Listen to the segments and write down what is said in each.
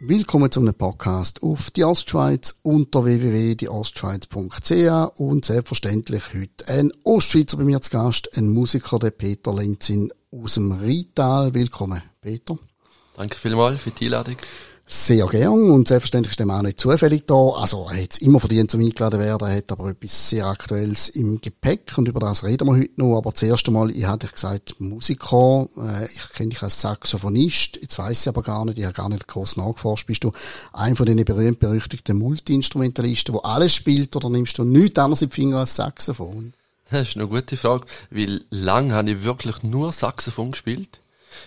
Willkommen zum Podcast auf die Ostschweiz unter www.dieostschweiz.ch und selbstverständlich heute ein Ostschweizer bei mir zu Gast, ein Musiker, der Peter Lenzin aus dem Rital. Willkommen, Peter. Danke vielmals für die Einladung. Sehr gern und selbstverständlich ist der Mann nicht zufällig da. Also er hat es immer verdient, zum eingeladen werden. Er hat aber etwas sehr Aktuelles im Gepäck und über das reden wir heute noch. Aber zuerst einmal, ich hatte gesagt, Musiker, äh, ich kenne dich als Saxophonist, jetzt weiß ich aber gar nicht, ich habe gar nicht groß nachgeforscht. Bist du ein von den berühmt-berüchtigten Multi-Instrumentalisten, wo alles spielt oder nimmst du nichts anderes in die Finger als Saxophon? Das ist eine gute Frage, weil lang habe ich wirklich nur Saxophon gespielt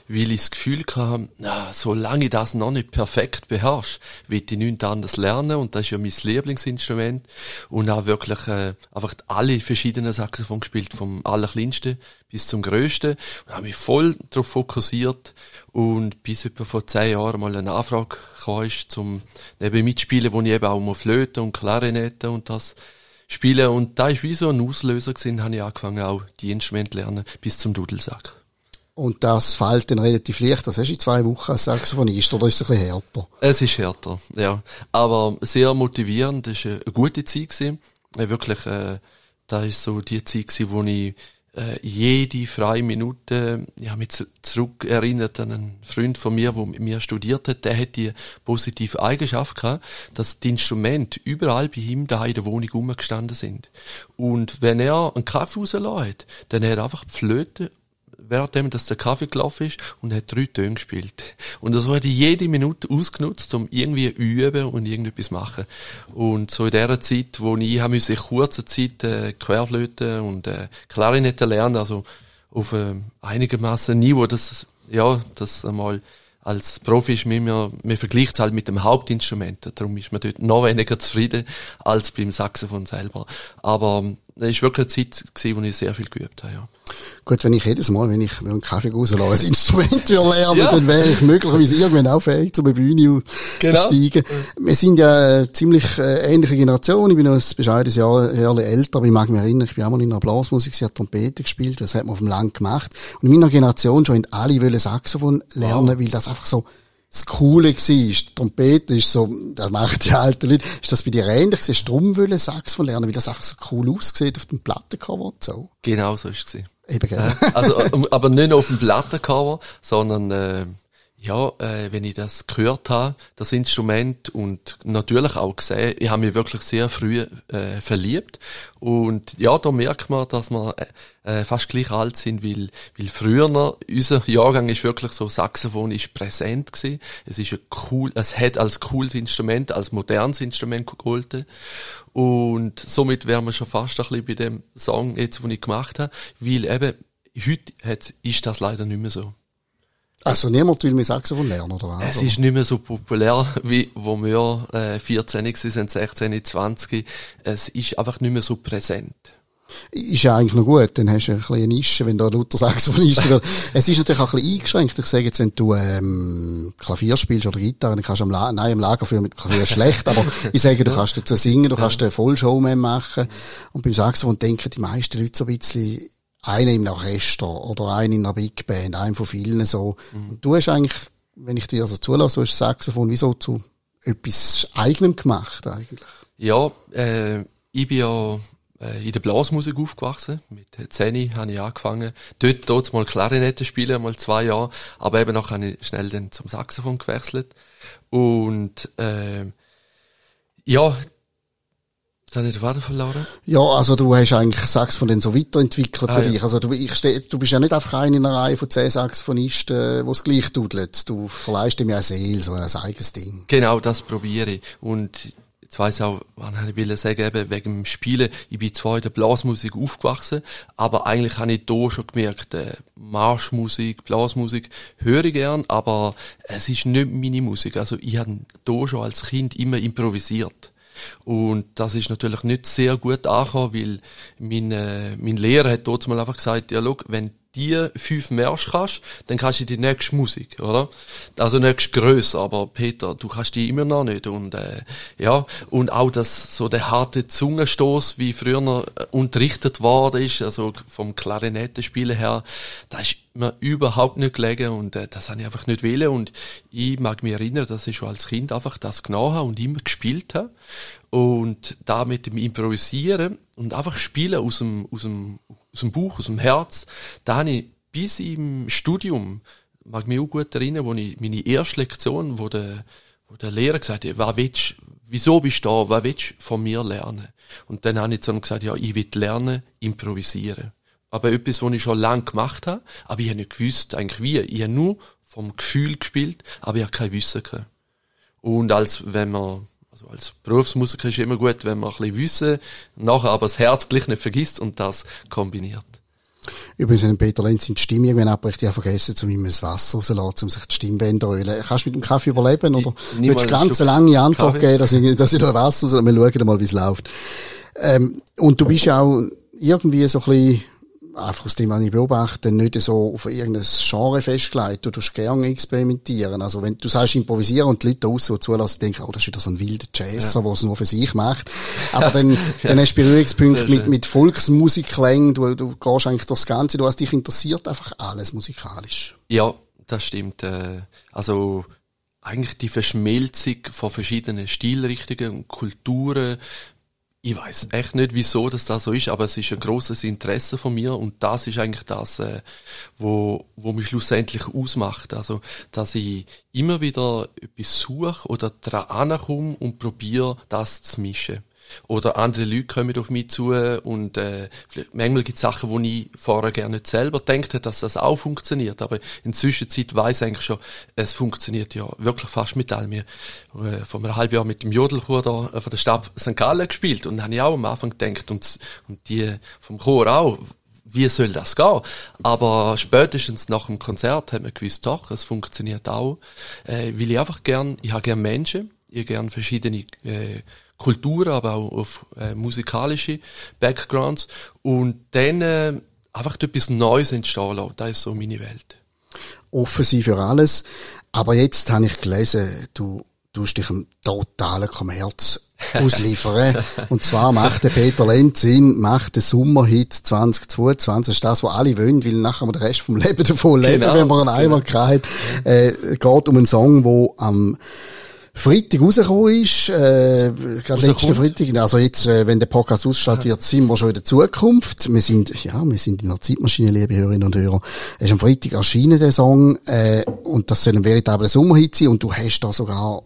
weil ich das Gefühl hatte, na, solange ich das noch nicht perfekt beherrsche, will ich nichts anderes lernen und das ist ja mein Lieblingsinstrument. Und auch wirklich äh, einfach alle verschiedenen Saxophon gespielt, vom allerkleinsten bis zum größten. Und habe mich voll darauf fokussiert. Und bis etwa vor zehn Jahren mal eine Anfrage kam, zum neben mitspielen, wo ich eben auch mal Flöte und Klarinette und das spielen. Und da ist wie so ein Auslöser gewesen, habe ich angefangen auch die Instrumente lernen bis zum Dudelsack. Und das fällt dann relativ leicht. Das hast du in zwei Wochen als Saxophonist, oder ist es ein bisschen härter? Es ist härter, ja. Aber sehr motivierend. Das war eine gute Zeit. Gewesen. Wirklich, äh, da ist so die Zeit gewesen, wo ich äh, jede freie Minute, habe mich zurück erinnert an einen Freund von mir, der mit mir studiert hat, der hat die positive Eigenschaft gehabt, dass die Instrumente überall bei ihm da in der Wohnung rumgestanden sind. Und wenn er einen Kaffee rausgelassen hat, dann hat er einfach die Flöte währenddem dass der Kaffee gelaufen ist und hat drei Töne gespielt. Und so hat er jede Minute ausgenutzt, um irgendwie üben und irgendetwas machen. Und so in der Zeit, wo ich habe in kurzer Zeit äh, Querflöte und äh, Klarinette lernen, also auf äh, einigermaßen Niveau, dass ja, das einmal als Profi ist man, man vergleicht es halt mit dem Hauptinstrument. Darum ist man dort noch weniger zufrieden als beim Saxophon selber. Aber es war wirklich eine Zeit, gewesen, wo ich sehr viel geübt habe, ja. Gut, wenn ich jedes Mal, wenn ich einen Kaffee rauslasse, ein Instrument lernen ja. dann wäre ich möglicherweise irgendwann auch fähig, zur Bühne genau. steigen. Wir sind ja eine ziemlich äh, ähnliche Generation. Ich bin noch ein bescheidenes Jahr, Jahr älter, aber ich mag mich erinnern, ich bin auch mal in einer Blasmusik, sie hat Trompete gespielt, das hat man auf dem Land gemacht. Und in meiner Generation schon alle wollen Saxophon lernen, wow. weil das einfach so das Coole war, die Trompete ist so, das macht die alten Leute, ist das bei dir ähnlich? Drum wollen Saxophon lernen, weil das einfach so cool aussieht auf dem Plattencover und so? Genau so ist es. Eben, genau. also, aber nicht nur auf dem Plattencover, sondern, äh, ja, äh, wenn ich das gehört habe, das Instrument und natürlich auch gesehen, ich habe mich wirklich sehr früh äh, verliebt und ja, da merkt man, dass wir äh, fast gleich alt sind, weil, weil früher noch, unser Jahrgang ist wirklich so, Saxophon ist präsent gewesen. Es ist ein cool, es hat als cooles Instrument, als modernes Instrument geholt und somit wären wir schon fast ein bisschen bei dem Song jetzt, den ich gemacht habe, weil eben heute hat, ist das leider nicht mehr so. Also niemand will mehr Saxophon lernen, oder was? Es ist nicht mehr so populär, wie wo wir äh, 14 sind, 16, 20. Es ist einfach nicht mehr so präsent. Ist ja eigentlich noch gut, dann hast du ein bisschen eine Nische, wenn da Luther Saxophonist will. Es ist natürlich auch ein bisschen eingeschränkt. Ich sage jetzt, wenn du ähm, Klavier spielst oder Gitarre, dann kannst du am, La nein, am Lagerfeuer mit Klavier schlecht, aber ich sage, du kannst dazu singen, du kannst eine Vollshowman machen. Und beim Saxophon denken die meisten Leute so ein bisschen, einer im Orchester oder einer in einer Big Band, einer von vielen so. Mhm. du hast eigentlich, wenn ich dir also zulasse, du hast Saxophon wie so zu etwas eigenem gemacht eigentlich. Ja, äh, ich bin ja äh, in der Blasmusik aufgewachsen. Mit 10 habe ich angefangen. Dort, dort mal Klarinette spielen, mal zwei Jahre. Aber eben noch habe ich schnell dann zum Saxophon gewechselt. Und, äh, ja, Jetzt habe ich den Faden verloren. Ja, also du hast eigentlich Saxophon so weiterentwickelt ah, für dich. Ja. Also du, ich steh, du bist ja nicht einfach einer in einer Reihe von zehn Saxophonisten, äh, die es gleich tut. Du verleihst ihm ja eine Seele, so ein eigenes Ding. Genau, das probiere ich. Und jetzt weiss ich auch, was ich will sagen, eben wegen dem Spielen. Ich bin zwar in der Blasmusik aufgewachsen, aber eigentlich habe ich da schon gemerkt, äh, Marschmusik, Blasmusik höre ich gern, aber es ist nicht meine Musik. Also ich habe da schon als Kind immer improvisiert. Und das ist natürlich nicht sehr gut angekommen, weil mein, äh, mein Lehrer hat dort mal einfach gesagt, ja, schau, wenn die fünf Märsche kannst, dann kannst du die nächste Musik, oder? Also nächste Größe, aber Peter, du kannst die immer noch nicht und äh, ja und auch das so der harte Zungenstoß, wie früher äh, unterrichtet worden ist, also vom Klarinettenspielen her, da ist mir überhaupt nicht gelegen und äh, das habe ich einfach nicht wählen und ich mag mich erinnern, dass ich schon als Kind einfach das genau habe und immer gespielt habe und da mit dem Improvisieren und einfach spielen aus dem, aus dem, aus dem Bauch, aus dem Herz, da habe ich bis im Studium, mag mich auch gut erinnern, wo ich meine erste Lektion, wo der, wo der Lehrer gesagt hat, was willst, wieso bist du da, was willst du von mir lernen? Und dann habe ich zu ihm gesagt, ja, ich will lernen, improvisieren aber etwas, was ich schon lange gemacht habe, aber ich habe nicht gewusst, eigentlich wie. Ich habe nur vom Gefühl gespielt, aber ich habe kein Wissen gehabt. Und als, wenn man, also als Berufsmusiker ist es immer gut, wenn man ein bisschen Wissen, nachher aber das Herz gleich nicht vergisst und das kombiniert. Übrigens, wenn Peter Lenz in die Stimme irgendwann abbricht, ich habe vergessen, um ihm das Wasser rauszulassen, um sich die Stimmbänder zu ölen. Kannst du mit dem Kaffee überleben, oder willst du ganz eine lange Antwort Kaffee? geben, dass ich, dass ich da Wasser, soll? wir schauen mal, wie es läuft. Ähm, und du bist ja auch irgendwie so ein bisschen, einfach aus dem, was ich beobachte, nicht so auf irgendein Genre festgelegt. Du tust gerne experimentieren. Also wenn du sagst improvisieren und die Leute da die zulassen, denken, oh, das ist wieder so ein wilder Jazzer, ja. der es nur für sich macht. Aber dann, dann hast du Berührungspunkte mit, mit Volksmusikklängen, du, du gehst eigentlich durchs Ganze, du hast dich interessiert einfach alles musikalisch. Ja, das stimmt. Äh, also, eigentlich die Verschmelzung von verschiedenen Stilrichtungen und Kulturen, ich weiß echt nicht, wieso das da so ist, aber es ist ein großes Interesse von mir und das ist eigentlich das, äh, wo, wo mich schlussendlich ausmacht. Also, dass ich immer wieder etwas suche oder dran komme und probiere, das zu mischen. Oder andere Leute kommen auf mich zu und äh, manchmal gibt es Sachen, wo ich vorher gerne nicht selber denkt hätte, dass das auch funktioniert. Aber in der Zwischenzeit weiß ich eigentlich schon, es funktioniert ja wirklich fast mit allem. Wir äh, vor einem halben Jahr mit dem Jodelchor da äh, von der Stadt St. Gallen gespielt und dann habe ich auch am Anfang gedacht und, und die vom Chor auch, wie soll das gehen? Aber spätestens nach dem Konzert hat man gewusst, doch, es funktioniert auch. Äh, weil ich einfach gern, ich habe gern Menschen, ich gern verschiedene äh, Kultur, aber auch auf äh, musikalische Backgrounds und dann äh, einfach etwas Neues entstehen lassen. Das ist so meine Welt. Offen sein für alles. Aber jetzt habe ich gelesen, du tust dich einem totalen Kommerz ausliefern. und zwar macht der Peter Lenzin, macht den Sommerhit 2022. Das ist das, was alle wollen, weil nachher wir den Rest vom Leben davon leben, genau. wenn man einen genau. einmal hat. Äh, geht um einen Song, wo am Freitag rausgekommen ist, äh, gerade letzten Freitag, also jetzt, äh, wenn der Podcast ausgestrahlt wird, sind wir schon in der Zukunft. Wir sind, ja, wir sind in der Zeitmaschine, liebe Hörerinnen und Hörer. Es ist am Freitag erschienen, der Song, äh, und das soll ein veritabler Sommerhit sein, und du hast da sogar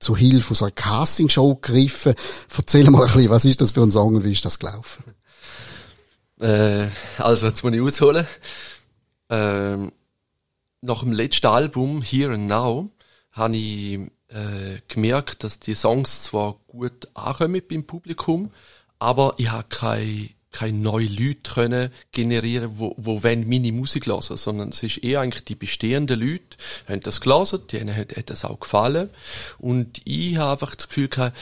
zu Hilfe unserer Casting-Show gegriffen. Erzähl mal ein bisschen, was ist das für ein Song und wie ist das gelaufen? Äh, also, jetzt muss ich ausholen. Ähm, nach dem letzten Album, Here and Now, habe ich äh, gemerkt, dass die Songs zwar gut ankommen beim Publikum, aber ich habe keine keine neuen Leute können generieren, wo, wo wenn meine Musik hören, sondern es ist eher eigentlich die bestehenden Leute, haben das gelesen, denen hat, hat das auch gefallen. Und ich habe einfach das Gefühl gehabt,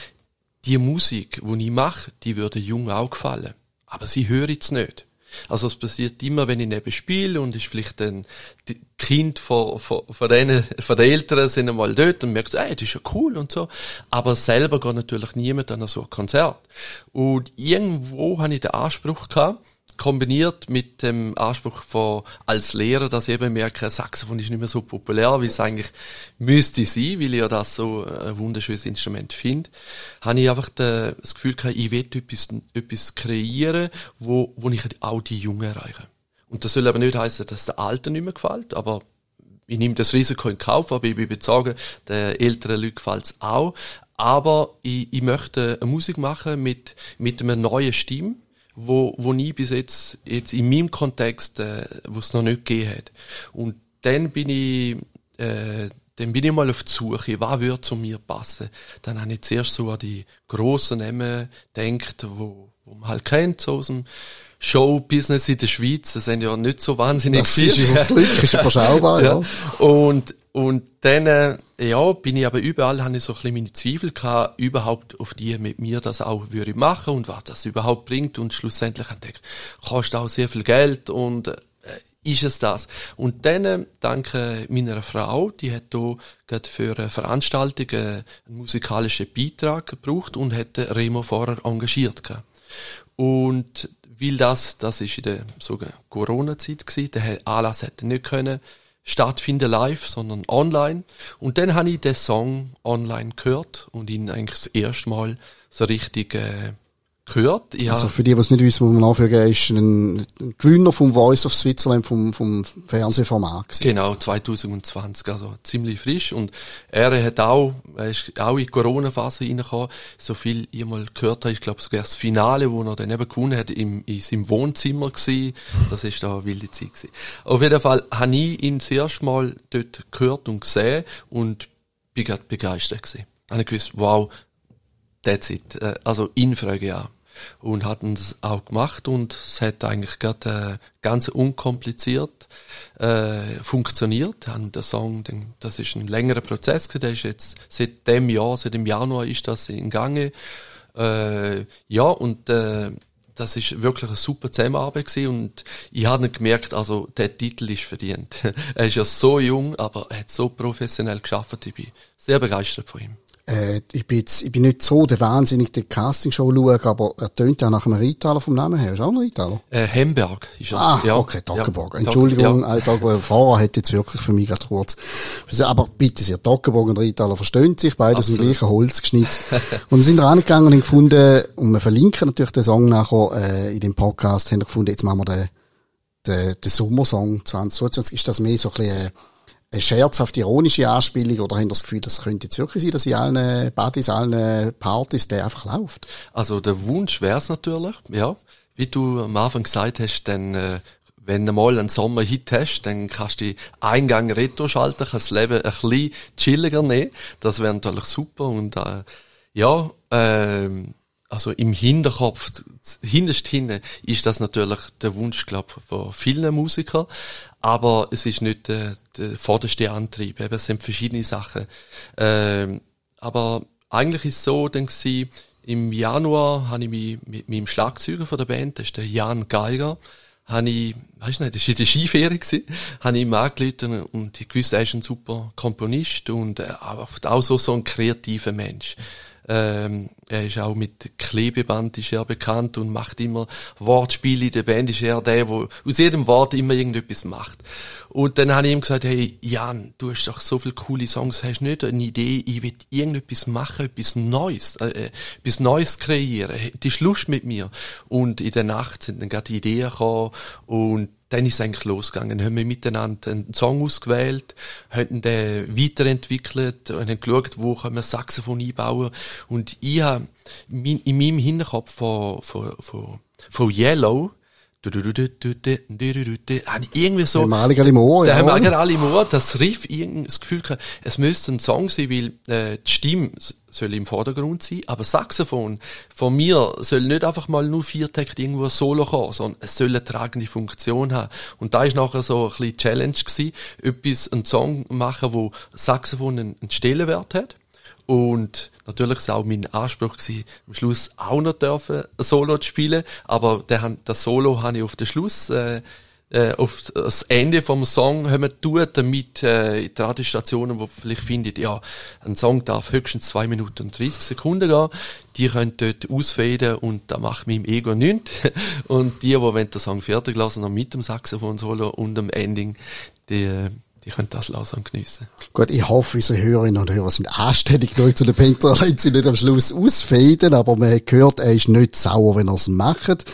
die Musik, die ich mache, die würde jung auch gefallen. Aber sie hören es nicht. Also es passiert immer, wenn ich neben spiele und ist vielleicht ein Kind von, von, von, denen, von den Eltern sind einmal dort und merkt, ey, das ist ja cool und so. Aber selber geht natürlich niemand an so ein Konzert. Und irgendwo habe ich den Anspruch gehabt, kombiniert mit dem Anspruch von, als Lehrer, dass ich eben merke, Saxophon ist nicht mehr so populär, wie es eigentlich müsste sein, weil ich ja das so ein wunderschönes Instrument finde, habe ich einfach das Gefühl gehabt, ich will etwas, etwas kreieren, wo, wo ich auch die Jungen erreiche. Und das soll aber nicht heißen, dass der Alten nicht mehr gefällt, aber ich nehme das Risiko in Kauf, aber ich bin überzeugt, den älteren Leuten gefällt es auch. Aber ich, ich möchte eine Musik machen mit, mit einer neuen Stimme, wo, wo nie bis jetzt, jetzt in meinem Kontext, äh, wo es noch nicht gegeben hat. Und dann bin ich, äh, dann bin ich mal auf die Suche, was würde zu mir passen. Dann habe ich zuerst so an die grossen Namen gedacht, wo, wo man halt kennt, so aus dem Show-Business in der Schweiz. Das sind ja nicht so wahnsinnig das viele. Das ist Glück, ist überschaubar, ja. ja. Und, und dann, äh, ja, bin ich aber überall, habe ich so ein bisschen meine Zweifel gehabt, überhaupt auf die mit mir das auch würde machen und was das überhaupt bringt. Und schlussendlich habe ich gedacht, kostet auch sehr viel Geld und äh, ist es das. Und dann, äh, dank meiner Frau, die hat hier gerade für eine Veranstaltung einen musikalischen Beitrag gebraucht und hat Remo vorher engagiert. Und weil das, das ist in der Corona-Zeit gewesen, der Anlass hätte nicht können stattfinden live, sondern online. Und dann habe ich den Song online gehört und ihn eigentlich das erste Mal so richtig äh, gehört. Ich also für die, die es nicht wissen, muss man nachfragen, ist ein, ein Gewinner vom Voice of Switzerland vom, vom Fernsehformat. Gewesen. Genau, 2020, also ziemlich frisch. Und er hat auch, er ist auch in die Corona-Phase reingekommen. So viel ich mal gehört habe, ich glaube sogar das Finale, wo er dann eben gewonnen hat, im, in seinem Wohnzimmer gewesen. Das ist da eine wilde Zeit gewesen. Auf jeden Fall habe ich ihn das erste Mal dort gehört und gesehen und bin gerade begeistert gewesen. Habe ich gewusst, wow, that's it. Äh, also ihn frage ich auch und hatten es auch gemacht und es hat eigentlich gerade äh, ganz unkompliziert äh, funktioniert. Haben der Song, den, das ist ein längerer Prozess, der ist jetzt seit dem Jahr, seit dem Januar ist das in Gange. Äh, ja und äh, das ist wirklich eine super Zusammenarbeit gewesen und ich habe gemerkt, also der Titel ist verdient. er ist ja so jung, aber er hat so professionell geschafft. Ich bin sehr begeistert von ihm. Äh, ich, bin jetzt, ich bin nicht so der wahnsinnig der Castingshow schauen, aber er tönt ja nach einem Rheintaler vom Namen her. Ist auch ein Rheintaler? Äh, Hemberg ist er. Ah, ja. okay, Toggenburg. Ja. Entschuldigung, ja. ein Tag, wo Fahrer hat jetzt wirklich für mich gerade kurz. Aber bitte sehr, Toggenburg und Rheintaler verstehen sich, beide aus dem gleichen Holz geschnitzt. und sind rangegangen und haben gefunden, und wir verlinken natürlich den Song nachher äh, in dem Podcast, haben wir gefunden, jetzt machen wir den, den, den Sommersong 2022. Ist das mehr so ein bisschen, äh, eine scherzhaft ironische Anspielung oder haben das Gefühl, das könnte jetzt wirklich sein, dass in allen Partys, allen Partys der einfach läuft? Also der Wunsch wäre es natürlich, ja. Wie du am Anfang gesagt hast, dann äh, wenn du mal einen Sommerhit hast, dann kannst du Eingang retro schalten, kannst das Leben ein bisschen chilliger nehmen. Das wäre natürlich super und äh, ja, äh, also im Hinterkopf, hinterst hinten ist das natürlich der Wunsch, glaube von vielen Musikern. Aber es ist nicht der, der vorderste Antrieb. Eben, es sind verschiedene Sachen. Ähm, aber eigentlich ist es so, dann gewesen, im Januar habe ich mich mit meinem Schlagzeuger von der Band, das ist der Jan Geiger, habe ich, weißt du nicht, das war in der Skiferie, habe ich ihm angerufen und ich wusste, er ist ein super Komponist und äh, auch so, so ein kreativer Mensch. Ähm, er ist auch mit Klebeband ist er bekannt und macht immer Wortspiele in der Band. Ist er der, der aus jedem Wort immer irgendetwas macht. Und dann habe ich ihm gesagt, hey, Jan, du hast doch so viele coole Songs, hast nicht eine Idee, ich will irgendetwas machen, etwas Neues, äh, äh etwas Neues kreieren. Die Lust mit mir. Und in der Nacht sind dann gerade die Ideen gekommen und dann ist es eigentlich losgegangen. Dann haben wir miteinander einen Song ausgewählt, haben den weiterentwickelt und haben geschaut, wo können wir Saxophon einbauen. Und ich habe in meinem Hinterkopf von, von, von, von Yellow irgendwie so... Haben wir alle im Ohr, ja. haben wir alle im Ohr, das Riff, irgendwie das Gefühl es müsste ein Song sein, weil äh, die Stimme soll im Vordergrund sein, aber Saxophon von mir soll nicht einfach mal nur vier Takte irgendwo Solo kommen, sondern es soll eine tragende Funktion haben. Und da ist nachher so ein bisschen Challenge gewesen, etwas, einen Song machen, wo Saxophon einen Stellenwert hat und natürlich ist auch mein Anspruch gewesen, am Schluss auch noch dürfen, ein Solo zu spielen. Aber der, das Solo habe ich auf den Schluss, äh, äh, auf das Ende vom Song haben wir tun, damit äh, die Radiostationen, die vielleicht finden, ja, ein Song darf höchstens zwei Minuten und 30 Sekunden gehen, die können dort ausfaden und da macht meinem Ego nichts. Und die, die wenn der Song fertig lassen, noch mit dem Saxophon-Solo und dem Ending, die äh, die können das langsam geniessen. Gut, ich hoffe, unsere Hörerinnen und Hörer sind anständig genug zu den Penta, wenn sie nicht am Schluss ausfäden, aber man hat gehört, er ist nicht sauer, wenn er es macht.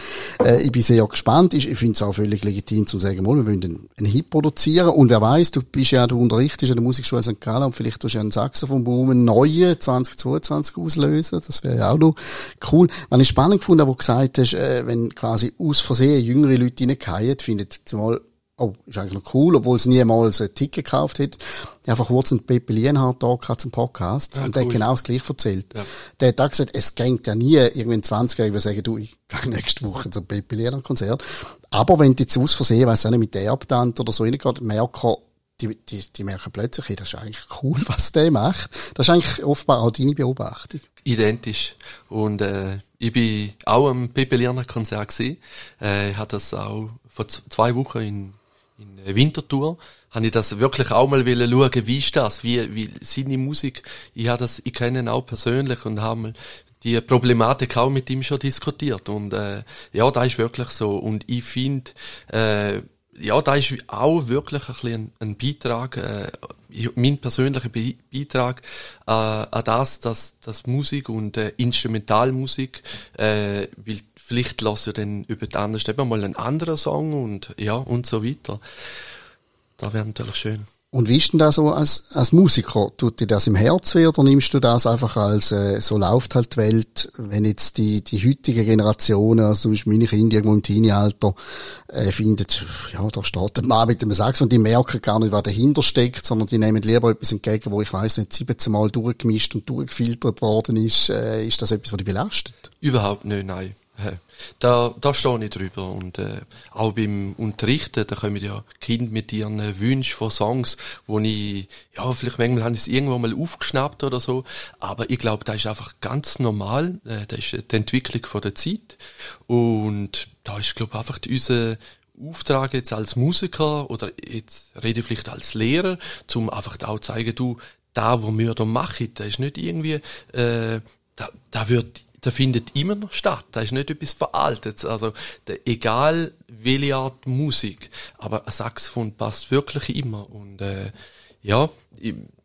Äh, ich bin sehr gespannt. Ich, finde es auch völlig legitim zu sagen, wir wollen einen, Hit produzieren und wer weiß, du bist ja, du unterrichtest an der Musikschule St. Gallen und vielleicht tust du ja einen Saxophonboom, einen neuen 2022 auslösen. Das wäre ja auch noch cool. Was ich spannend gefunden wo du gesagt hast, äh, wenn quasi aus Versehen jüngere Leute reingehen, findet zumal oh, ist eigentlich noch cool, obwohl es niemals ein Ticket gekauft hat. Einfach kurz einen Pepe Lienhardt da zum Podcast ja, und der hat genau das gleiche erzählt. Ja. Der hat auch gesagt, es geht ja nie irgendwann 20-Jährige, sagen, du, ich gehe nächste Woche zum Pepe Lienhardt Konzert. Aber wenn die jetzt aus Versehen, weiss auch nicht, mit der Erbtante oder so reingeht, merken, die, die, die merken plötzlich, hey, das ist eigentlich cool, was der macht. Das ist eigentlich offenbar auch deine Beobachtung. Identisch. Und äh, ich bin auch am Pepe Lienhardt Konzert gewesen. Äh, ich hatte das auch vor zwei Wochen in Winterthur, habe ich das wirklich auch mal schauen, wie ist das, wie, wie seine Musik, ich habe das, ich kenne ihn auch persönlich und habe mal die Problematik auch mit ihm schon diskutiert. Und äh, ja, da ist wirklich so. Und ich finde, äh, ja, da ist auch wirklich ein bisschen ein, Beitrag, äh, mein persönlicher Be Beitrag äh, an das, dass, dass Musik und äh, Instrumentalmusik, äh, weil vielleicht lasse ich dann über den anderen eben mal einen anderen Song und ja und so weiter. Da wäre natürlich schön. Und wie ist denn das so als, als Musiker? Tut dir das im Herz weh oder nimmst du das einfach als, äh, so läuft halt die Welt, wenn jetzt die, die heutige Generation, also zum Beispiel meine Kinder irgendwo im Teenie-Alter, äh, findet, ja, da steht ein Mann mit dem Sax und die merken gar nicht, was dahinter steckt, sondern die nehmen lieber etwas entgegen, wo ich weiß nicht 17 Mal durchgemischt und durchgefiltert worden ist. Äh, ist das etwas, was dich belastet? Überhaupt nicht, nein. Da, da stehe ich drüber. Und äh, auch beim Unterrichten, da kommen ja Kinder mit ihren Wünschen von Songs, wo ich, ja, vielleicht manchmal habe ich es irgendwo mal aufgeschnappt oder so, aber ich glaube, das ist einfach ganz normal. Äh, das ist die Entwicklung von der Zeit. Und da ist, glaube ich, einfach unser Auftrag jetzt als Musiker oder jetzt rede ich vielleicht als Lehrer, zum einfach auch zeigen, du, da, wo wir da machen, da ist nicht irgendwie, äh, da, da wird der findet immer noch statt. Da ist nicht etwas veraltet. Also, der, egal welche Art Musik, aber ein Saxophon passt wirklich immer. Und äh, ja,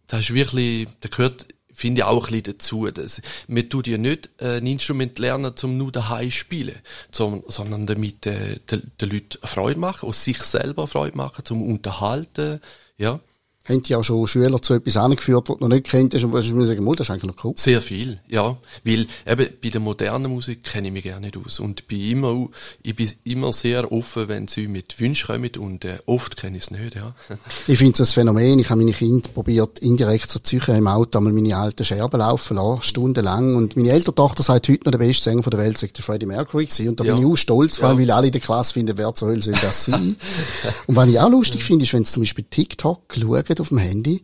das ist wirklich, der gehört, finde ich auch ein bisschen dazu. Das, man tut ja nicht äh, ein Instrument lernen, zum nur daheim spielen, zum, sondern damit äh, den, den Leuten Freude machen, und sich selber Freude machen, zum Unterhalten, ja haben die auch schon Schüler zu etwas angeführt, was du noch nicht kennt hast und wo du sagen, das ist eigentlich noch cool. Sehr viel, ja. Weil eben bei der modernen Musik kenne ich mich gerne nicht aus. Und bin immer, ich bin immer sehr offen, wenn sie mit Wünschen kommen und äh, oft kenne ich es nicht, ja. ich finde es ein Phänomen. Ich habe meine Kinder probiert, indirekt zu ziehen im Auto einmal meine alten Scherben laufen lassen, stundenlang. Und meine ältere Tochter sagt heute noch, der beste Sänger der Welt sagt Freddie Mercury gewesen. Und da ja. bin ich auch stolz, ja. weil alle in der Klasse finden, wer zur Hölle soll das sein. und was ich auch lustig finde, ist, wenn sie zum Beispiel TikTok schauen, auf dem Handy.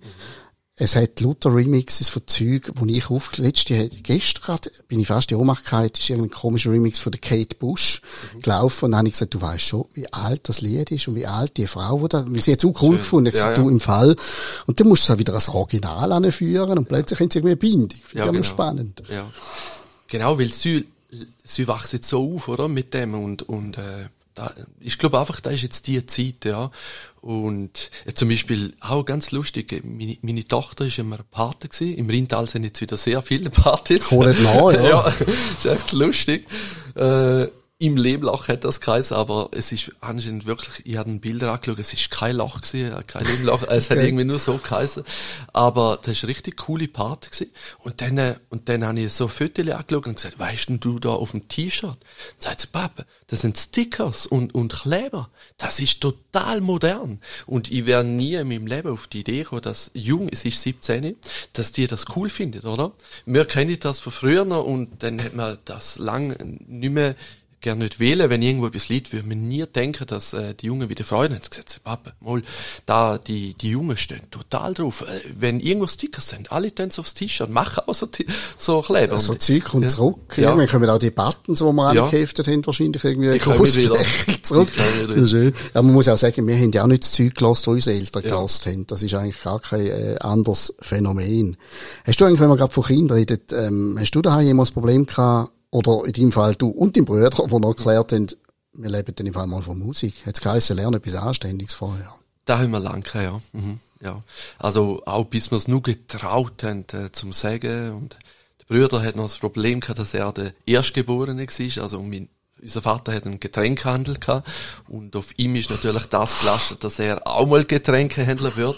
Es hat lauter Remixes von Zeug, wo ich auf, letzte, gestern gerade, bin ich fast in Ohnmacht gehalten, ist irgendein komischer Remix von der Kate Bush mhm. gelaufen und dann habe ich gesagt, du weißt schon, wie alt das Lied ist und wie alt die Frau, wo da, weil sie jetzt auch cool Schön. gefunden, ich ja, gesagt, ja. du im Fall. Und dann musst du es wieder als Original anführen und plötzlich ja. haben sie irgendwie eine Bindung. Finde ja, genau. spannend. Ja. Genau, weil sie, sie wachsen so auf, oder, mit dem und, und, äh, da, ich glaube einfach, da ist jetzt die Zeit, ja. Und äh, zum Beispiel auch ganz lustig, meine, meine Tochter ist immer Pate gewesen. Im Rheintal sind jetzt wieder sehr viele Partys. Cool, ja. ja, ist echt lustig. Äh, im Lehmloch hat das geheißen, aber es ist anscheinend wirklich, ich habe ein Bilder angeschaut, es ist kein Loch gewesen, kein Lehmloch, es hat irgendwie nur so geheißen. Aber das ist eine richtig coole Party gewesen. Und dann, und dann habe ich so Fotos angeschaut und gesagt, weißt denn du da auf dem T-Shirt? Dann sagt sie, Papa, das sind Stickers und, und Kleber. Das ist total modern. Und ich wäre nie in meinem Leben auf die Idee gekommen, dass jung, es ist 17, dass die das cool findet, oder? Wir kennen das von früher noch und dann hat man das lang nicht mehr gerne nicht wählen, wenn irgendwo etwas liegt, würde man nie denken, dass äh, die Jungen wieder Freude haben. Gesagt, Papa, mal, da, die, die Jungen stehen total drauf. Äh, wenn irgendwo Stickers sind, alle tun aufs T-Shirt, machen auch so, so Kleber. So Zeug kommt ja. zurück. Ja. Irgendwann kommen auch die Buttons, die wir ja. angeheftet haben, wahrscheinlich irgendwie großflächig zurück. Das schön. Ja, man muss auch sagen, wir haben ja auch nicht das Zeug gelassen, das unsere Eltern ja. gelassen haben. Das ist eigentlich gar kein äh, anderes Phänomen. Hast du eigentlich, wenn wir gerade von Kindern reden, ähm, hast du daheim jemals das Problem gehabt, oder in deinem Fall du und dein Bruder, die noch erklärt haben, wir leben dann Fall mal von Musik. Jetzt geheißen, lernen etwas Anständiges vorher. Da haben wir lange, ja. Mhm, ja. Also auch bis wir es nur getraut haben, äh, zum Sagen. Und der Bruder hat noch das Problem gehabt, dass er der Erstgeborene war. Also mein unser Vater hat einen Getränkhandel gehabt und auf ihm ist natürlich das gelastet, dass er auch mal Getränkehändler wird.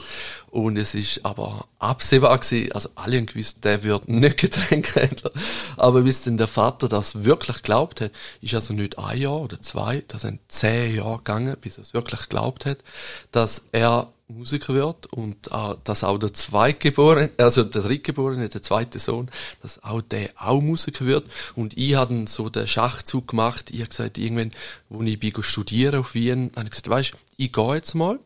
Und es ist aber absehbar gewesen, also alle haben gewusst, der wird nicht Getränkehändler. Aber bis denn der Vater das wirklich glaubt hat, ist also nicht ein Jahr oder zwei, das sind zehn Jahre gegangen, bis er es wirklich glaubt hat, dass er Musiker wird und äh, dass auch der Zweitgeborene, also der Drittgeborene, der zweite Sohn, dass auch der auch Musiker wird. Und ich habe so den Schachzug gemacht. Ich habe gesagt, irgendwann, wo ich bin studieren auf Wien, habe ich gesagt, weißt, ich gehe jetzt mal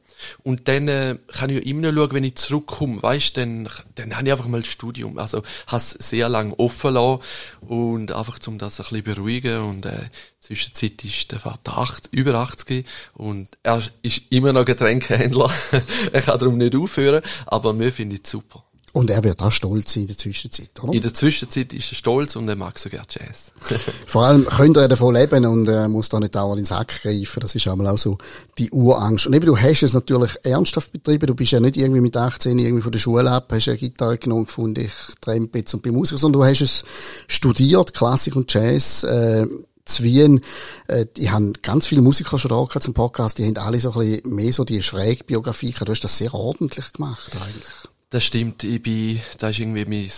Und dann äh, kann ich immer noch schauen, wenn ich zurückkomme, weißt, dann, dann habe ich einfach mal ein Studium. Also, habe sehr lang offen lassen und einfach, um das ein bisschen beruhigen und, äh, Zwischenzeit ist der Vater acht, über 80 und er ist immer noch Getränkehändler. er kann darum nicht aufhören, aber mir finde ich super. Und er wird auch stolz sein in der Zwischenzeit, oder? In der Zwischenzeit ist er stolz und er mag sogar Jazz. Vor allem könnte er davon leben und er muss da nicht dauernd in den Sack greifen. Das ist einmal auch so die Urangst. Und eben, du hast es natürlich ernsthaft betrieben. Du bist ja nicht irgendwie mit 18 irgendwie von der Schule ab, hast eine Gitarre genommen gefunden, ich trempe jetzt und bin Musiker, sondern du hast es studiert, Klassik und Jazz, äh, zu Wien, äh, die haben ganz viele Musiker schon da zum Podcast, die haben alle so ein bisschen mehr so die Schrägbiografie gehabt. Du hast das sehr ordentlich gemacht, eigentlich. Das stimmt, ich bin, das ist irgendwie mein,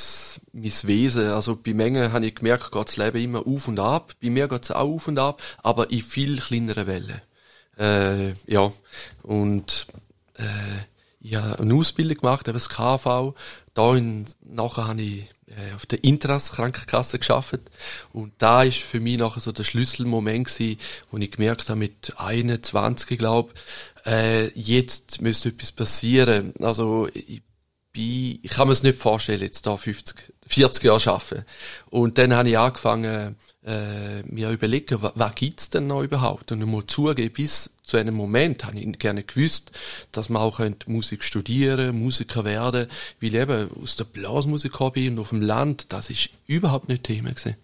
mein Wesen. Also bei Mengen habe ich gemerkt, geht das Leben immer auf und ab. Bei mir geht es auch auf und ab, aber in viel kleineren Wellen. Äh, ja, und äh, ich habe eine Ausbildung gemacht, eben das KV. Da in, nachher habe ich äh, auf der Intras Krankenkasse geschafft und da ist für mich nachher so der Schlüsselmoment gewesen, wo ich gemerkt habe mit 21, glaube äh, jetzt müsste etwas passieren. Also ich bin, ich kann mir es nicht vorstellen, jetzt da 50, 40 Jahre arbeiten. Und dann habe ich angefangen, äh, mir überlegen, was, gibt's denn noch überhaupt? Und ich muss zugeben, bis zu einem Moment habe ich gerne gewusst, dass man auch Musik studieren, Musiker werden, weil eben aus der Blasmusik bin und auf dem Land, das ist überhaupt nicht Thema gewesen.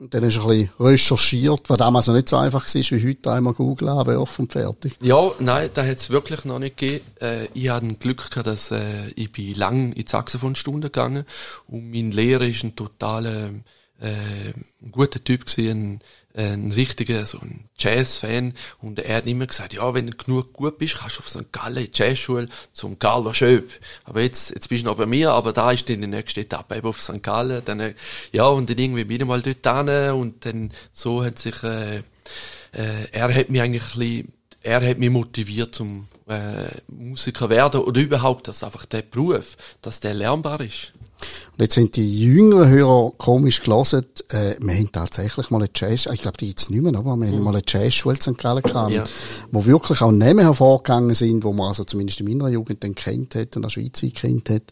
Und dann hast du ein bisschen recherchiert, was damals noch nicht so einfach war, wie heute einmal googeln, offen und fertig. Ja, nein, da hat es wirklich noch nicht gegeben. Äh, ich hatte Glück gehabt, dass äh, ich bin lang in die Saxophonstunde gegangen und mein Lehrer ist ein totaler äh, ein guter Typ gewesen, ein, ein richtiger, so ein Jazz-Fan. Und er hat immer gesagt, ja, wenn du genug gut bist, kannst du auf St. Gallen Jazzschule zum Carlo Schöp. Aber jetzt, jetzt bist du noch bei mir, aber da ist dann die nächste Etappe eben auf St. Gallen. Dann, ja, und dann irgendwie bin ich mal dort hin und dann so hat sich, äh, äh, er hat mich eigentlich ein bisschen, er hat mich motiviert zum äh, Musiker werden oder überhaupt, dass einfach der Beruf, dass der lernbar ist. Und jetzt sind die jüngeren Hörer komisch gelesen, äh, wir haben tatsächlich mal eine Jazz, ich glaube, die gibt's nicht mehr, aber wir haben mhm. mal eine Jazzschule in St. Gallen gehabt, ja. wo wirklich auch Namen hervorgegangen sind, wo man also zumindest in meiner Jugend dann kennt hat und der Schweiz kennt hat.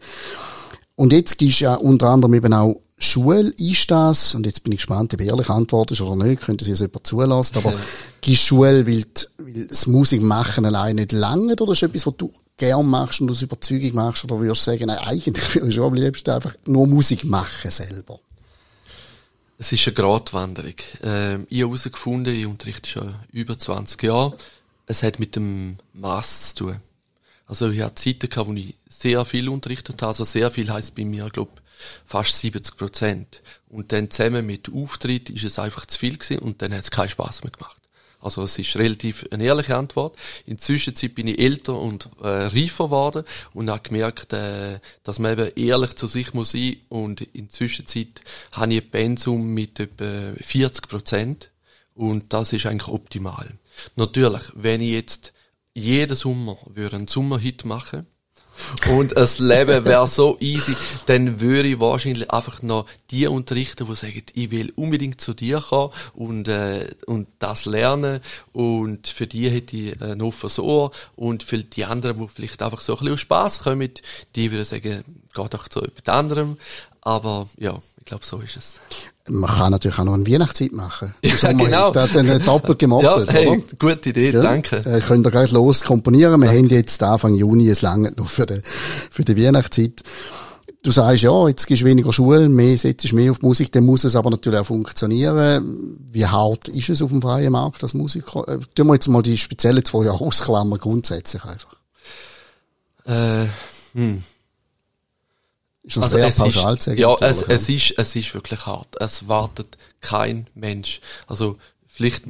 Und jetzt gibt's ja unter anderem eben auch Schule ist das, und jetzt bin ich gespannt, ob ehrlich antwortest oder nicht, könnte sie es jemand zulassen, aber ja. gibst Schule, weil, weil das Musik machen allein nicht lange, oder ist etwas, was du gern machst und aus Überzeugung machst, oder würdest du sagen, nein, eigentlich ich schon am liebsten einfach nur Musik machen selber? Es ist eine Gratwanderung. Ähm, ich habe herausgefunden, ich unterrichte schon über 20 Jahre, es hat mit dem Mass zu tun. Also ich hatte Zeiten gehabt, wo ich sehr viel unterrichtet habe, also sehr viel heisst bei mir, glaube fast 70 Prozent. Und dann zusammen mit Auftritt ist es einfach zu viel gewesen und dann hat es keinen Spaß mehr gemacht. Also es ist relativ eine ehrliche Antwort. In der Zwischenzeit bin ich älter und äh, reifer geworden und habe gemerkt, äh, dass man eben ehrlich zu sich muss sein und in der Zwischenzeit habe ich ein Pensum mit etwa 40 Prozent und das ist eigentlich optimal. Natürlich, wenn ich jetzt jeden Sommer würde einen Sommerhit machen und das Leben wäre so easy, dann würde ich wahrscheinlich einfach noch die unterrichten, die sagen, ich will unbedingt zu dir kommen und, äh, und das lernen und für die hätte ich ein offenes Ohr und für die anderen, die vielleicht einfach so ein bisschen aus Spass kommen, die würden sagen, geh doch zu jemand anderem. Aber ja, ich glaube, so ist es. Man kann natürlich auch noch eine Weihnachtszeit machen. Ja, genau. Da hat dann doppelt gemoppelt, ja, hey, oder? Gute Idee, ja, danke. Äh, könnt ihr gleich los komponieren. Wir haben jetzt Anfang Juni, es lange noch für die, für die Weihnachtszeit. Du sagst, ja, jetzt gehst du weniger Schule, mehr setzt mehr auf Musik, dann muss es aber natürlich auch funktionieren. Wie hart ist es auf dem freien Markt als Musiker? Äh, tun wir jetzt mal die speziellen zwei Jahre ausklammern, grundsätzlich einfach. Äh, hm. Schon also es pauschal ist, sagen, Ja, es, es, ist, es ist wirklich hart. Es wartet kein Mensch. Also, vielleicht,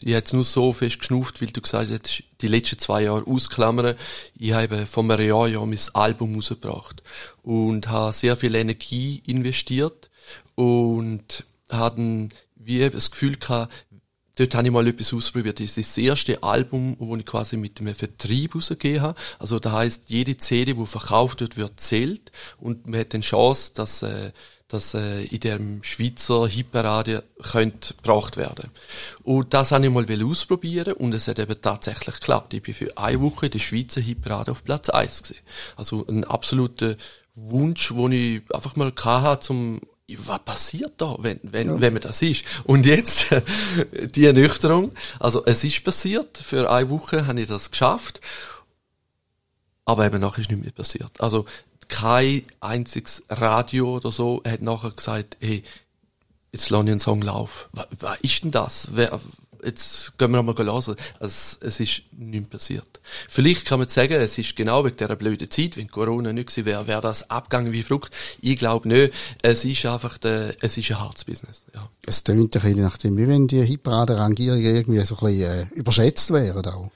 ich habe jetzt nur so fest geschnauft, weil du gesagt hast, die letzten zwei Jahre ausklammern. Ich habe von einem Jahr ja mein Album rausgebracht und habe sehr viel Energie investiert und habe wie das Gefühl gehabt, Dort habe ich mal etwas ausprobiert. Das ist das erste Album, wo ich quasi mit einem Vertrieb rausgegeben habe. Also da heißt jede CD, die verkauft wird, wird zählt und man hat die Chance, dass, äh, das äh, in dem Schweizer Hyperradio könnte gebracht werden. Und das habe ich mal ausprobieren und es hat eben tatsächlich geklappt. Ich bin für eine Woche in der Schweizer Hyperradio auf Platz 1 gewesen. Also ein absoluter Wunsch, wo ich einfach mal hatte, zum was passiert da, wenn, wenn, ja. wenn man das ist? Und jetzt, die Ernüchterung. Also, es ist passiert. Für eine Woche habe ich das geschafft. Aber eben nachher ist nichts mehr passiert. Also, kein einziges Radio oder so hat nachher gesagt, hey, jetzt lasse ich einen Song laufen. Was, was ist denn das? Wer, jetzt gehen wir nochmal hören. Also, es ist nichts passiert. Vielleicht kann man sagen, es ist genau wegen dieser blöden Zeit, wenn Corona nicht gewesen wäre, wäre das abgegangen wie Frucht. Ich glaube nicht. Es ist einfach, der, es ist ein hartes Business, ja. Es tönt ein bisschen nachdem, wie wenn die Hitparade-Rangierungen irgendwie so ein bisschen, äh, überschätzt wären auch.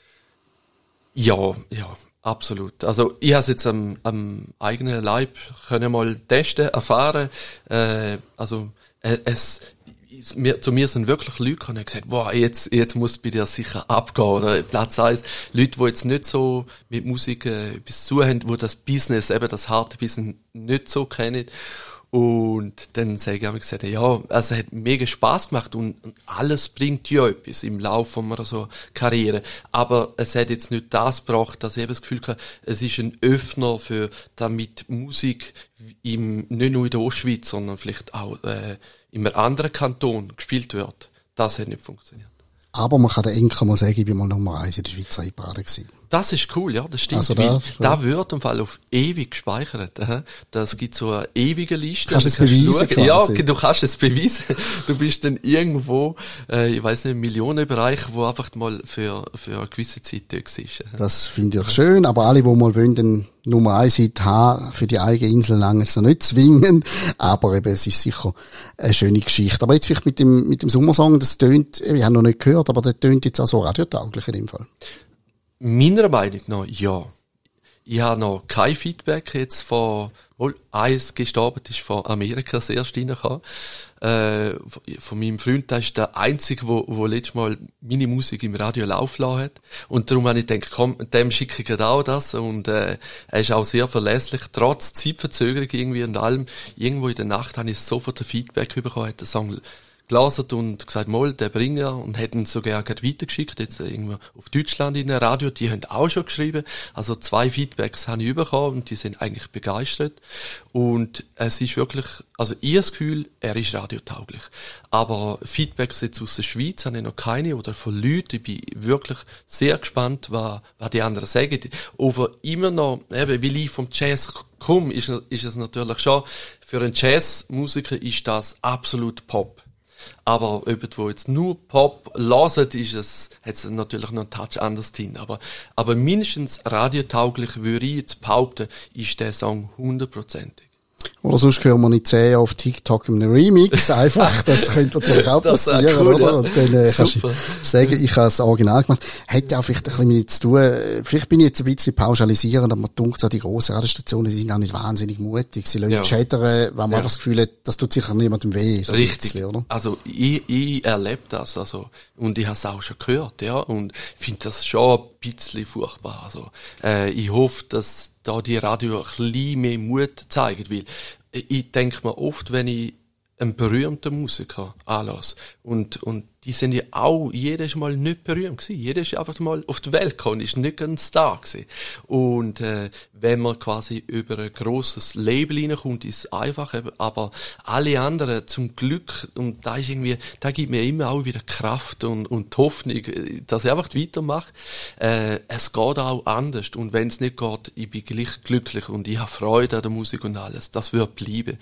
Ja, ja. Absolut. Also ich habe es jetzt am, am eigenen Leib können mal testen, erfahren. Äh, also äh, es mir, zu mir sind wirklich Leute gekommen und gesagt, boah, jetzt, jetzt muss bei dir sicher abgehen. Oder Platz eins Leute, die jetzt nicht so mit Musik äh, etwas zu haben, die das Business, eben das harte Business nicht so kennen. Und dann sage ich, gesagt, ja, also es hat mega Spaß gemacht und alles bringt ja etwas im Laufe von so Karriere. Aber es hat jetzt nicht das gebracht, dass ich eben das Gefühl habe, es ist ein Öffner für, damit Musik im, nicht nur in der Ostschweiz, sondern vielleicht auch, äh, einem anderen Kanton gespielt wird. Das hat nicht funktioniert. Aber man kann den Enkel mal sagen, ich bin mal Nummer eins in der Schweizer Hitparade gewesen. Das ist cool, ja, das stimmt. Also da, da wird im Fall auf ewig gespeichert. Das gibt so eine ewige Liste. Kannst du es beweisen? Quasi. Ja, du kannst es beweisen. Du bist dann irgendwo, äh, ich weiß nicht, im Millionenbereich, wo einfach mal für, für eine gewisse Zeit dort ist. Das finde ich schön, aber alle, die mal wollen, dann Nummer eins Hit haben, für die eigene Insel lang jetzt noch nicht zwingen, aber eben, es ist sicher eine schöne Geschichte. Aber jetzt vielleicht mit dem, mit dem Sommersong, das tönt, ich habe noch nicht gehört, aber der tönt jetzt auch so radiotauglich in dem Fall. Meiner Meinung nach, ja. Ich habe noch kein Feedback jetzt von, wohl, eins gestorben ist von Amerika das erste reingekommen. Äh, von meinem Freund, der ist der Einzige, wo, wo letztes Mal meine Musik im Radio laufen hat. Und darum habe ich gedacht, komm, dem schicke ich auch das. Und, äh, er ist auch sehr verlässlich, trotz Zeitverzögerung irgendwie und allem. Irgendwo in der Nacht habe ich sofort ein Feedback bekommen, hat den Song gelesen und gesagt, mal, der Bringer, und hätten sogar gerade weitergeschickt, jetzt irgendwo auf Deutschland in ein Radio, die haben auch schon geschrieben. Also zwei Feedbacks habe ich bekommen und die sind eigentlich begeistert. Und es ist wirklich, also ich das Gefühl, er ist radiotauglich. Aber Feedbacks jetzt aus der Schweiz habe ich noch keine oder von Leuten, ich bin wirklich sehr gespannt, was, was die anderen sagen. Aber immer noch, eben, weil ich vom Jazz komme, ist, ist es natürlich schon, für einen Jazzmusiker ist das absolut Pop. Aber jemand, der jetzt nur Pop hört, ist es, hat es natürlich noch einen Touch anders drin. Aber, aber mindestens radiotauglich würde ich jetzt behaupten, ist der Song hundertprozentig. Oder sonst hören wir nicht sehen auf TikTok im Remix. Einfach, das könnte natürlich auch passieren, cool, oder? Und dann äh, kannst du sagen, ich habe das Original gemacht. Hätte auch vielleicht ein bisschen mit zu tun. Vielleicht bin ich jetzt ein bisschen pauschalisierend, aber man denkt so, die grossen Radiostationen, die sind auch nicht wahnsinnig mutig. Sie lassen ja. chattern, weil man ja. einfach das Gefühl hat, das tut sicher niemandem weh. So Richtig. Bisschen, oder? Also, ich, ich erlebe das, also, und ich habe es auch schon gehört, ja, und finde das schon ein bisschen furchtbar. Also, äh, ich hoffe, dass da die Radio ein bisschen mehr Mut zeigen, weil ich denke mir oft, wenn ich einen berühmten Musiker anlasse und, und die sind ja auch jedes Mal nicht berühmt gewesen. Jeder ist einfach mal auf die Welt gekommen, ist nicht ein Star gewesen. Und äh, wenn man quasi über ein grosses Label reinkommt, ist es einfach, aber alle anderen zum Glück, und da ist irgendwie, da gibt mir immer auch wieder Kraft und, und Hoffnung, dass ich einfach weitermache. Äh, es geht auch anders und wenn es nicht geht, ich bin gleich glücklich und ich habe Freude an der Musik und alles. Das wird bleiben.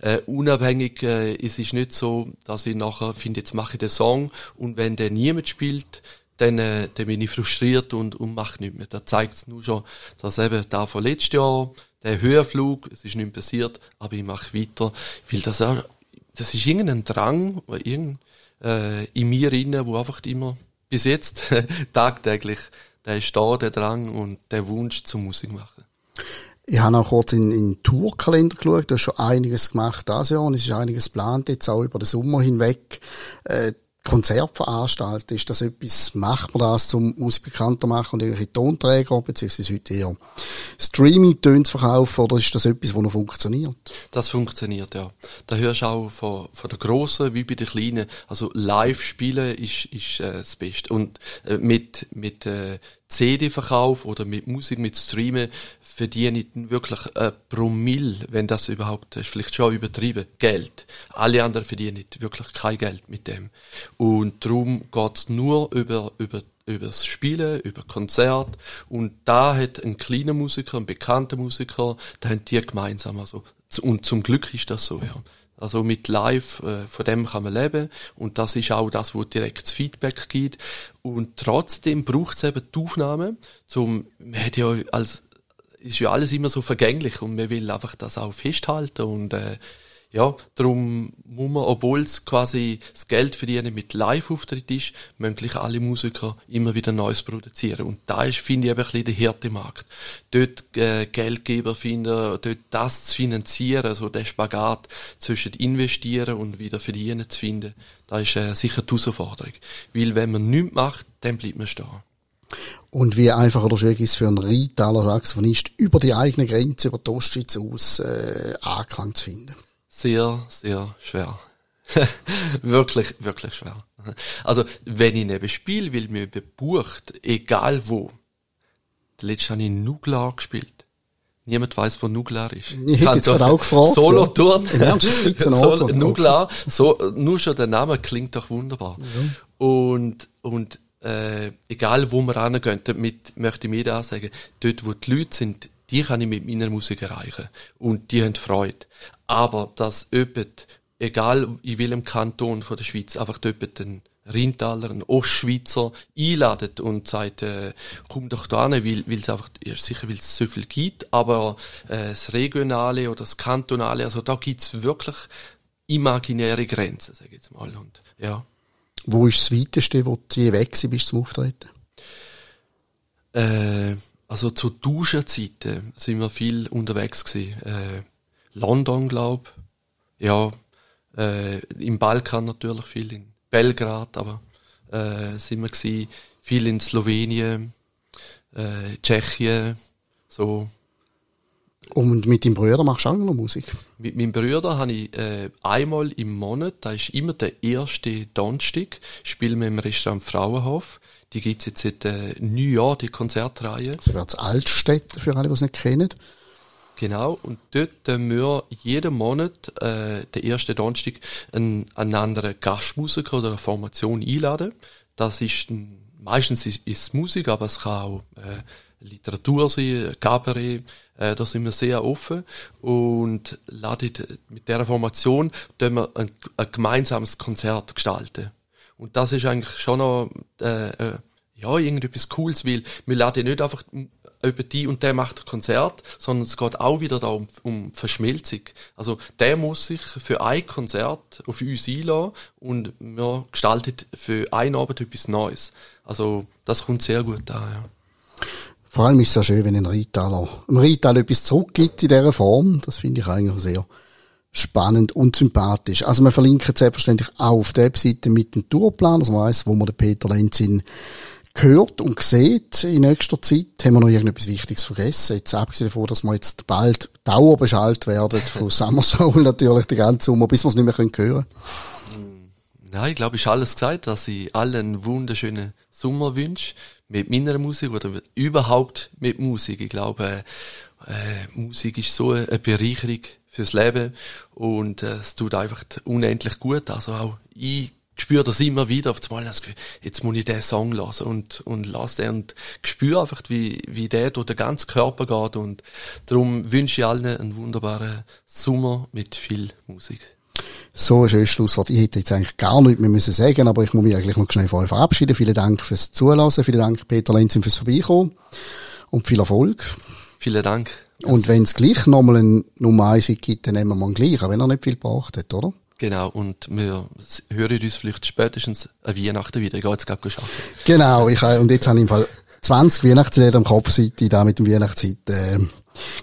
Äh, unabhängig, äh, es ist nicht so, dass ich nachher finde, jetzt mache ich den Song Song und wenn der niemand spielt, dann, äh, dann bin ich frustriert und, und mache nicht mehr. Da zeigt es nur schon, dass eben da von letztes Jahr, der Höhenflug, es ist nicht passiert, aber ich mache weiter, weil das auch, das ist irgendein Drang, irgend, äh, in mir inne, wo einfach immer bis jetzt tagtäglich der ist da, der Drang und der Wunsch zur Musik machen. Ich habe auch kurz in, den Tourkalender geschaut, da ist schon einiges gemacht das Jahr und es ist einiges geplant, jetzt auch über den Sommer hinweg. Äh, Konzert veranstalten? Ist das etwas, macht man das, um Musik bekannter machen und irgendwelche Tonträger, beziehungsweise heute eher Streaming-Töne zu verkaufen oder ist das etwas, das noch funktioniert? Das funktioniert, ja. Da hörst du auch von, von der Grossen wie bei den Kleinen. Also live spielen ist, ist äh, das Beste. Und äh, mit, mit äh, CD-Verkauf oder mit Musik, mit Streamen verdiene ich wirklich ein Promille, wenn das überhaupt ist, vielleicht schon übertrieben, Geld. Alle anderen verdienen wirklich kein Geld mit dem. Und darum geht's nur über, über über das Spielen, über Konzert und da hat ein kleiner Musiker, ein bekannter Musiker, da haben die gemeinsam also und zum Glück ist das so, ja. Also mit Live, äh, von dem kann man leben. Und das ist auch das, wo direkt das Feedback gibt. Und trotzdem braucht es eben die Aufnahme, zum, man hat ja als, ist ja alles immer so vergänglich und man will einfach das auch festhalten und äh, ja, darum muss man, obwohl es quasi das Geld verdienen mit Live-Auftritt ist, möglich alle Musiker immer wieder Neues produzieren. Und da ist, finde ich, eben ein bisschen der Härtemarkt. Dort äh, Geldgeber finden, dort das zu finanzieren, also der Spagat zwischen investieren und wieder verdienen zu finden, da ist äh, sicher die Herausforderung. Weil wenn man nichts macht, dann bleibt man stehen. Und wie einfach oder schwierig ist für einen Retailer Saxophonist, über die eigene Grenze, über die Ostschweiz aus, äh, Anklang zu finden? Sehr, sehr schwer. wirklich, wirklich schwer. Also, wenn ich neben spiele, will mir bebucht, egal wo. Letztes habe ich Nuglar gespielt. Niemand weiß, wo Nuglar ist. Ich hätte jetzt auch gefragt. Solo-Turn. Ja. Solo, Nuglar, so, nur schon der Name klingt doch wunderbar. Ja. Und, und, äh, egal wo wir rangehen, damit möchte ich mir da sagen, dort wo die Leute sind, die kann ich mit meiner Musik erreichen. Und die haben Freude. Aber dass jemand, egal in welchem Kanton von der Schweiz, einfach jemand einen Rheintaler, einen Ostschweizer einladet und sagt, äh, komm doch da hin, weil, weil es einfach, ja, sicher weil es so viel gibt, aber äh, das Regionale oder das Kantonale, also da gibt's wirklich imaginäre Grenzen, sage ich jetzt mal. Und, ja. Wo ist das Weiteste, wo du je weg bist zum Auftreten? Äh, also zu Duschenzeiten sind wir viel unterwegs gewesen. Äh, London, glaub. Ja, äh, im Balkan natürlich viel, in Belgrad, aber äh, sind wir gewesen, viel in Slowenien, äh, Tschechien, so. Und mit deinem Bruder machst du auch noch Musik? Mit meinem Bruder habe ich äh, einmal im Monat, da ist immer der erste Donnerstag, spielen wir im Restaurant Frauenhof. Die gibt's jetzt seit äh, neun Jahren, die Konzertreihe. Das wäre das Altstädt, für alle, die es nicht kennen. Genau, und dort tun wir jeden Monat, äh, der erste Donnerstag, einen, einen anderen Gastmusiker oder eine Formation einladen. Das ist ein, meistens ist, ist Musik, aber es kann auch äh, Literatur sein, Cabaret, äh, da sind wir sehr offen und laden mit dieser Formation wir ein, ein gemeinsames Konzert gestalten. Und das ist eigentlich schon noch äh, äh, ja, irgendetwas Cooles, weil wir laden nicht einfach über die und der macht ein Konzert, sondern es geht auch wieder da um, um Verschmelzung. Also der muss sich für ein Konzert auf uns einladen und wir gestaltet für einen Abend etwas Neues. Also das kommt sehr gut an, ja. Vor allem ist es ja schön, wenn ein Retailer, ein Retailer etwas zurückgibt in dieser Form. Das finde ich eigentlich sehr spannend und sympathisch. Also wir verlinken selbstverständlich auch auf der Webseite mit dem Tourplan, dass man weiss, wo man den Peter Lenz in gehört und sieht in nächster Zeit, haben wir noch irgendetwas Wichtiges vergessen. Jetzt abgesehen davon, dass wir jetzt bald dauerbeschallt werden von Summer Soul natürlich den ganzen Sommer, bis wir es nicht mehr hören können. Ja, ich glaube, ich alles gesagt, dass ich allen einen wunderschönen Sommer wünsche. Mit meiner Musik oder überhaupt mit Musik. Ich glaube, äh, Musik ist so eine Bereicherung fürs Leben und äh, es tut einfach unendlich gut. Also auch ich spüre das immer wieder auf einmal das Gefühl, jetzt muss ich den Song lassen und, und lasse den und spüre einfach, wie, wie der durch den ganzen Körper geht und darum wünsche ich allen einen wunderbaren Sommer mit viel Musik. So ein schönes Schlusswort. Ich hätte jetzt eigentlich gar nichts mehr müssen sagen, aber ich muss mich eigentlich noch schnell von euch verabschieden. Vielen Dank fürs Zulassen, vielen Dank Peter Lenzin fürs Vorbeikommen und viel Erfolg. Vielen Dank. Und wenn es gleich nochmal einen Nummer 1 gibt, dann nehmen wir mal gleich, auch wenn er nicht viel gebracht hat, oder? Genau, und wir hören uns vielleicht spätestens an Weihnachten wieder. Ich gehe jetzt gerade arbeiten. Genau, ich, und jetzt habe ich im Fall 20 Weihnachtslieder am Kopf, seit ich da mit dem Weihnachtszeit äh,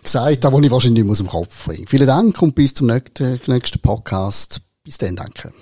gesagt habe, die ich wahrscheinlich nicht aus dem Kopf bringen Vielen Dank und bis zum nächsten, nächsten Podcast. Bis dann, danke.